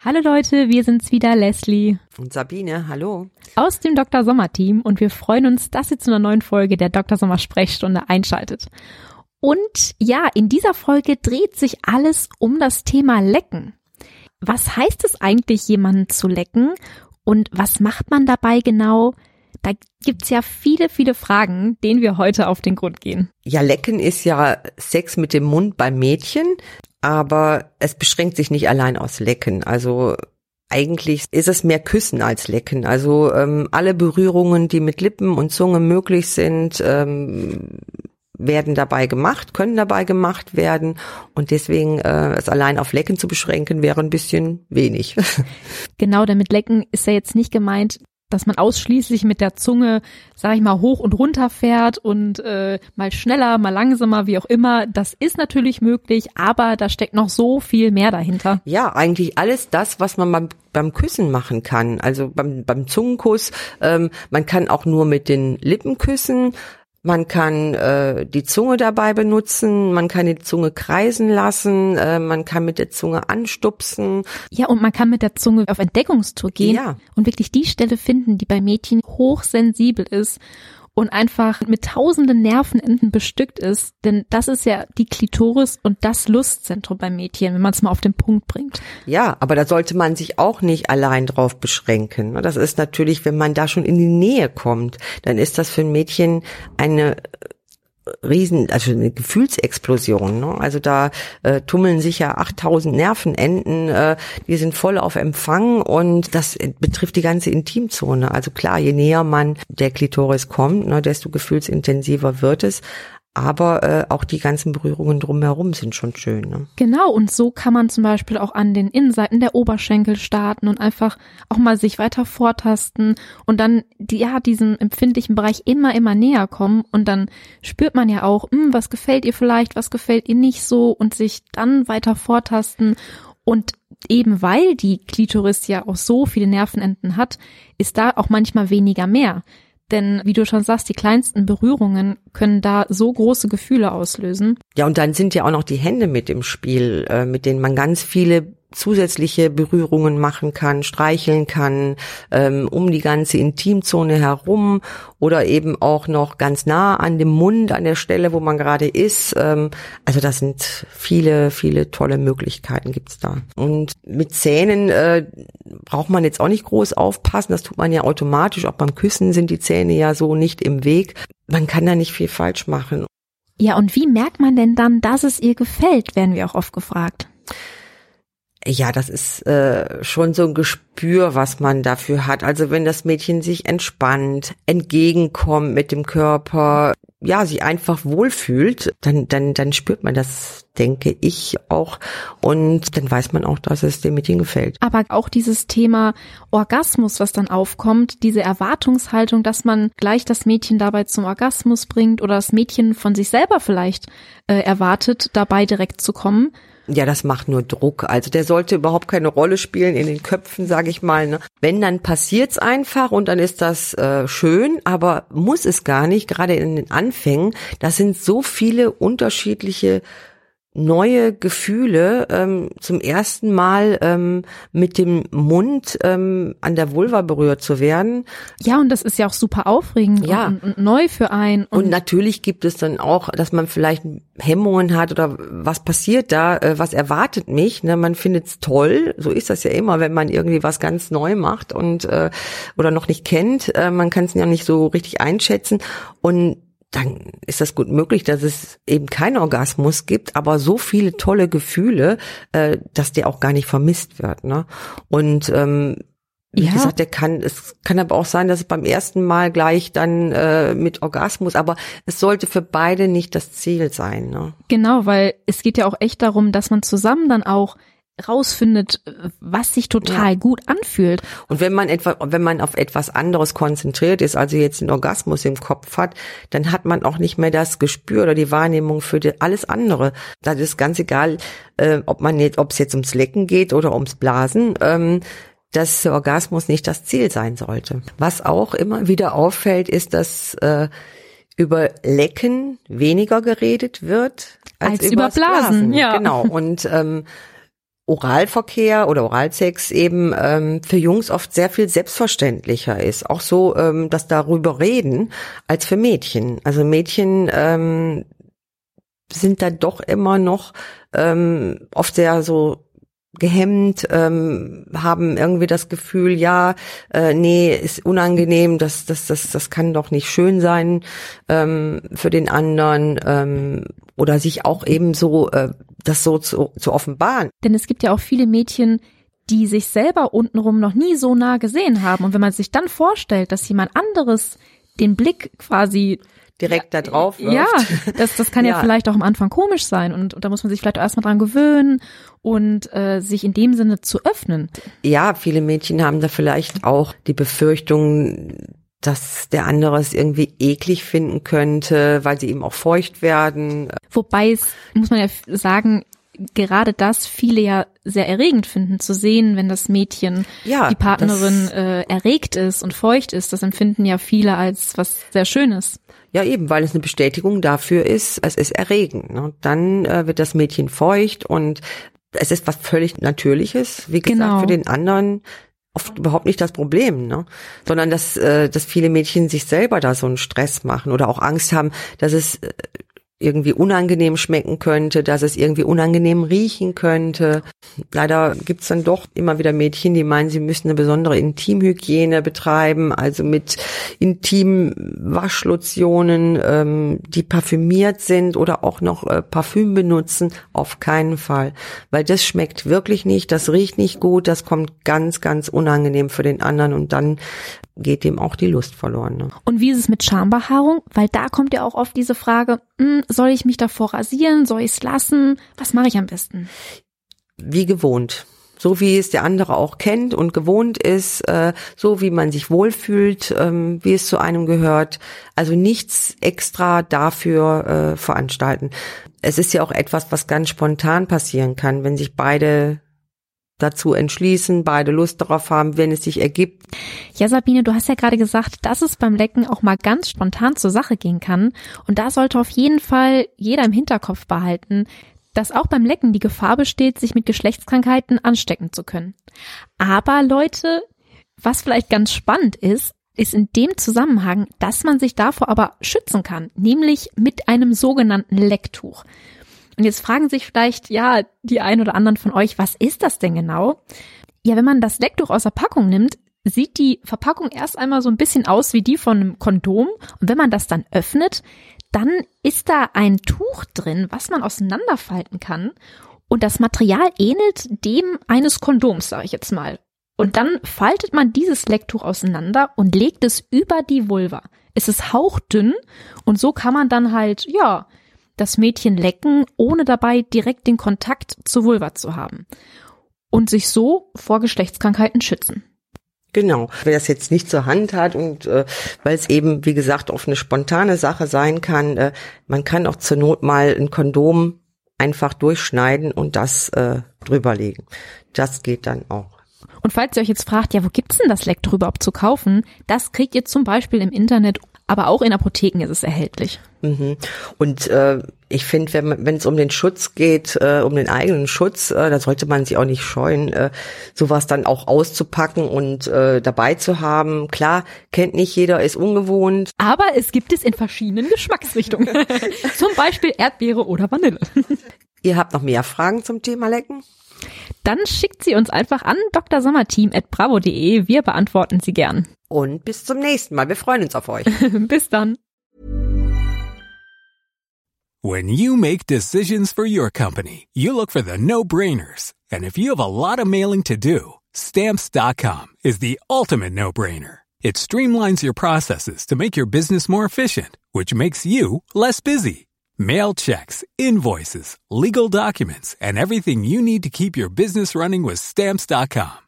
Hallo Leute, wir sind's wieder, Leslie Und Sabine, hallo. aus dem Dr. Sommer Team und wir freuen uns, dass ihr zu einer neuen Folge der Dr. Sommer Sprechstunde einschaltet. Und ja, in dieser Folge dreht sich alles um das Thema Lecken. Was heißt es eigentlich, jemanden zu lecken und was macht man dabei genau? Da gibt's ja viele, viele Fragen, denen wir heute auf den Grund gehen. Ja, Lecken ist ja Sex mit dem Mund beim Mädchen, aber es beschränkt sich nicht allein aus Lecken. Also eigentlich ist es mehr Küssen als Lecken. Also ähm, alle Berührungen, die mit Lippen und Zunge möglich sind, ähm, werden dabei gemacht, können dabei gemacht werden und deswegen äh, es allein auf Lecken zu beschränken wäre ein bisschen wenig. Genau, damit Lecken ist ja jetzt nicht gemeint, dass man ausschließlich mit der Zunge, sag ich mal, hoch und runter fährt und äh, mal schneller, mal langsamer, wie auch immer. Das ist natürlich möglich, aber da steckt noch so viel mehr dahinter. Ja, eigentlich alles das, was man beim, beim Küssen machen kann. Also beim, beim Zungenkuss, ähm, man kann auch nur mit den Lippen küssen. Man kann äh, die Zunge dabei benutzen, man kann die Zunge kreisen lassen, äh, man kann mit der Zunge anstupsen. Ja, und man kann mit der Zunge auf Entdeckungstour gehen Ja. und wirklich die Stelle finden, die bei Mädchen hochsensibel ist und einfach mit tausenden Nervenenden bestückt ist. Denn das ist ja die Klitoris und das Lustzentrum bei Mädchen, wenn man es mal auf den Punkt bringt. Ja, aber da sollte man sich auch nicht allein drauf beschränken. Das ist natürlich, wenn man da schon in die Nähe kommt, dann ist das für ein Mädchen eine riesen, also eine Gefühlsexplosion. Ne? Also da äh, tummeln sich ja 8000 Nervenenden, äh, die sind voll auf Empfang und das betrifft die ganze Intimzone. Also klar, je näher man der Klitoris kommt, ne, desto gefühlsintensiver wird es. Aber äh, auch die ganzen Berührungen drumherum sind schon schön. Ne? Genau, und so kann man zum Beispiel auch an den Innenseiten der Oberschenkel starten und einfach auch mal sich weiter vortasten und dann die, ja diesem empfindlichen Bereich immer, immer näher kommen und dann spürt man ja auch, hm, was gefällt ihr vielleicht, was gefällt ihr nicht so und sich dann weiter vortasten und eben weil die Klitoris ja auch so viele Nervenenden hat, ist da auch manchmal weniger mehr. Denn wie du schon sagst, die kleinsten Berührungen können da so große Gefühle auslösen. Ja, und dann sind ja auch noch die Hände mit im Spiel, äh, mit denen man ganz viele zusätzliche Berührungen machen kann, streicheln kann, ähm, um die ganze Intimzone herum oder eben auch noch ganz nah an dem Mund, an der Stelle, wo man gerade ist. Ähm, also das sind viele, viele tolle Möglichkeiten gibt's da. Und mit Zähnen äh, braucht man jetzt auch nicht groß aufpassen. Das tut man ja automatisch. Auch beim Küssen sind die Zähne ja so nicht im Weg. Man kann da nicht viel falsch machen. Ja, und wie merkt man denn dann, dass es ihr gefällt, werden wir auch oft gefragt. Ja, das ist äh, schon so ein Gespür, was man dafür hat. Also wenn das Mädchen sich entspannt, entgegenkommt mit dem Körper, ja, sich einfach wohlfühlt, dann, dann, dann spürt man das, denke ich auch. Und dann weiß man auch, dass es dem Mädchen gefällt. Aber auch dieses Thema Orgasmus, was dann aufkommt, diese Erwartungshaltung, dass man gleich das Mädchen dabei zum Orgasmus bringt oder das Mädchen von sich selber vielleicht äh, erwartet, dabei direkt zu kommen. Ja, das macht nur Druck. Also der sollte überhaupt keine Rolle spielen in den Köpfen, sage ich mal. Ne? Wenn, dann passiert's einfach und dann ist das äh, schön, aber muss es gar nicht, gerade in den Anfängen. Das sind so viele unterschiedliche neue Gefühle ähm, zum ersten Mal ähm, mit dem Mund ähm, an der Vulva berührt zu werden. Ja, und das ist ja auch super aufregend Ja. und, und, und neu für einen. Und natürlich gibt es dann auch, dass man vielleicht Hemmungen hat oder was passiert da, äh, was erwartet mich. Ne? Man findet es toll, so ist das ja immer, wenn man irgendwie was ganz neu macht und äh, oder noch nicht kennt. Äh, man kann es ja nicht so richtig einschätzen und dann ist das gut möglich, dass es eben keinen Orgasmus gibt, aber so viele tolle Gefühle, äh, dass der auch gar nicht vermisst wird. Ne? Und ähm, wie Ja. gesagt, der kann, es kann aber auch sein, dass es beim ersten Mal gleich dann äh, mit Orgasmus, aber es sollte für beide nicht das Ziel sein. Ne? Genau, weil es geht ja auch echt darum, dass man zusammen dann auch rausfindet, was sich total gut anfühlt. Und wenn man etwa, wenn man auf etwas anderes konzentriert ist, also jetzt einen Orgasmus im Kopf hat, dann hat man auch nicht mehr das Gespür oder die Wahrnehmung für die, alles andere. Da ist ganz egal, äh, ob man jetzt, ob es jetzt ums Lecken geht oder ums Blasen. Ähm, dass der Orgasmus nicht das Ziel sein sollte. Was auch immer wieder auffällt, ist, dass äh, über Lecken weniger geredet wird als, Als über übers Blasen, ja. Genau. Und ähm, Oralverkehr oder Oralsex eben ähm, für Jungs oft sehr viel selbstverständlicher ist. Auch so, ähm, dass darüber reden als für Mädchen. Also Mädchen ähm, sind da doch immer noch ähm, oft sehr so gehemmt, ähm, haben irgendwie das Gefühl, ja, äh, nee, ist unangenehm, das, das, das, das kann doch nicht schön sein ähm, für den anderen ähm, oder sich auch eben so äh, das so zu, zu offenbaren. Denn es gibt ja auch viele Mädchen, die sich selber untenrum noch nie so nah gesehen haben. Und wenn man sich dann vorstellt, dass jemand anderes den Blick quasi Direkt da drauf wirft. Ja, das, das kann ja. Ja. vielleicht auch am Anfang komisch sein und, und da muss man sich vielleicht auch erstmal dran gewöhnen und äh, sich in dem Sinne zu öffnen. Ja, viele Mädchen haben da vielleicht auch die Befürchtung, dass der andere es irgendwie eklig finden könnte, weil sie eben auch feucht werden. Wobei es, muss man ja sagen, gerade das viele ja sehr erregend finden, zu sehen, wenn das Mädchen, Ja, die Partnerin äh, erregt ist und feucht ist. Das empfinden ja viele als was sehr Schönes. Ja, eben, weil es eine Bestätigung dafür ist, es ist erregend. Ne? Dann äh, wird das Mädchen feucht und es ist was völlig Natürliches. Wie gesagt, Genau. für den anderen oft überhaupt nicht das Problem, ne? sondern dass, äh, dass viele Mädchen sich selber da so einen Stress machen oder auch Angst haben, dass es äh, irgendwie unangenehm schmecken könnte, dass es irgendwie unangenehm riechen könnte. Leider gibt's dann doch immer wieder Mädchen, die meinen, sie müssen eine besondere Intimhygiene betreiben, also mit Intim-Waschlotionen, ähm, die parfümiert sind oder auch noch äh, Parfüm benutzen. Auf keinen Fall, weil das schmeckt wirklich nicht, das riecht nicht gut, das kommt ganz, ganz unangenehm für den anderen und dann geht dem auch die Lust verloren. Ne? Und wie ist es mit Schambehaarung? Weil da kommt ja auch oft diese Frage, hm, soll ich mich davor rasieren? Soll ich es lassen? Was mache ich am besten? wie gewohnt. So wie es der andere auch kennt und gewohnt ist, äh, so wie man sich wohlfühlt, ähm, wie es zu einem gehört. Also nichts extra dafür äh, veranstalten. Es ist ja auch etwas, was ganz spontan passieren kann, wenn sich beide dazu entschließen, beide Lust darauf haben, wenn es sich ergibt. Ja, Sabine, du hast ja gerade gesagt, dass es beim Lecken auch mal ganz spontan zur Sache gehen kann. Und da sollte auf jeden Fall jeder im Hinterkopf behalten, dass auch beim Lecken die Gefahr besteht, sich mit Geschlechtskrankheiten anstecken zu können. Aber Leute, was vielleicht ganz spannend ist, ist in dem Zusammenhang, dass man sich davor aber schützen kann, nämlich mit einem sogenannten Lecktuch. Und jetzt fragen sich vielleicht, ja, die ein oder anderen von euch, was ist das denn genau? Ja, wenn man das Lecktuch aus der Packung nimmt, sieht die Verpackung erst einmal so ein bisschen aus wie die von einem Kondom. Und wenn man das dann öffnet, dann ist da ein Tuch drin, was man auseinanderfalten kann. Und das Material ähnelt dem eines Kondoms, sage ich jetzt mal. Und dann faltet man dieses Lecktuch auseinander und legt es über die Vulva. Es ist hauchdünn und so kann man dann halt, ja, das Mädchen lecken, ohne dabei direkt den Kontakt zur Vulva zu haben. Und sich so vor Geschlechtskrankheiten schützen. Genau. Wer das jetzt nicht zur Hand hat und äh, weil es eben, wie gesagt, oft eine spontane Sache sein kann, äh, man kann auch zur Not mal ein Kondom einfach durchschneiden und das äh, drüberlegen. Das geht dann auch. Und falls ihr euch jetzt fragt, ja, wo gibt's denn das Lecktuch überhaupt zu kaufen? Das kriegt ihr zum Beispiel im Internet, aber auch in Apotheken ist es erhältlich. Mhm. Und äh, ich finde, wenn es um den Schutz geht, äh, um den eigenen Schutz, äh, da sollte man sich auch nicht scheuen, äh, sowas dann auch auszupacken und äh, dabei zu haben. Klar, kennt nicht jeder, ist ungewohnt. Aber es gibt es in verschiedenen Geschmacksrichtungen. zum Beispiel Erdbeere oder Vanille. Ihr habt noch mehr Fragen zum Thema Lecken? Dann schickt sie uns einfach an drsommerteam.bravo.de. Wir beantworten sie gern. Und bis zum nächsten Mal. Wir freuen uns auf euch. Bis dann. When you make decisions for your company, you look for the no-brainers. And if you have a lot of mailing to do, Stamps.com is the ultimate no brainer. It streamlines your processes to make your business more efficient, which makes you less busy. Mail checks, invoices, legal documents, and everything you need to keep your business running with Stamps.com.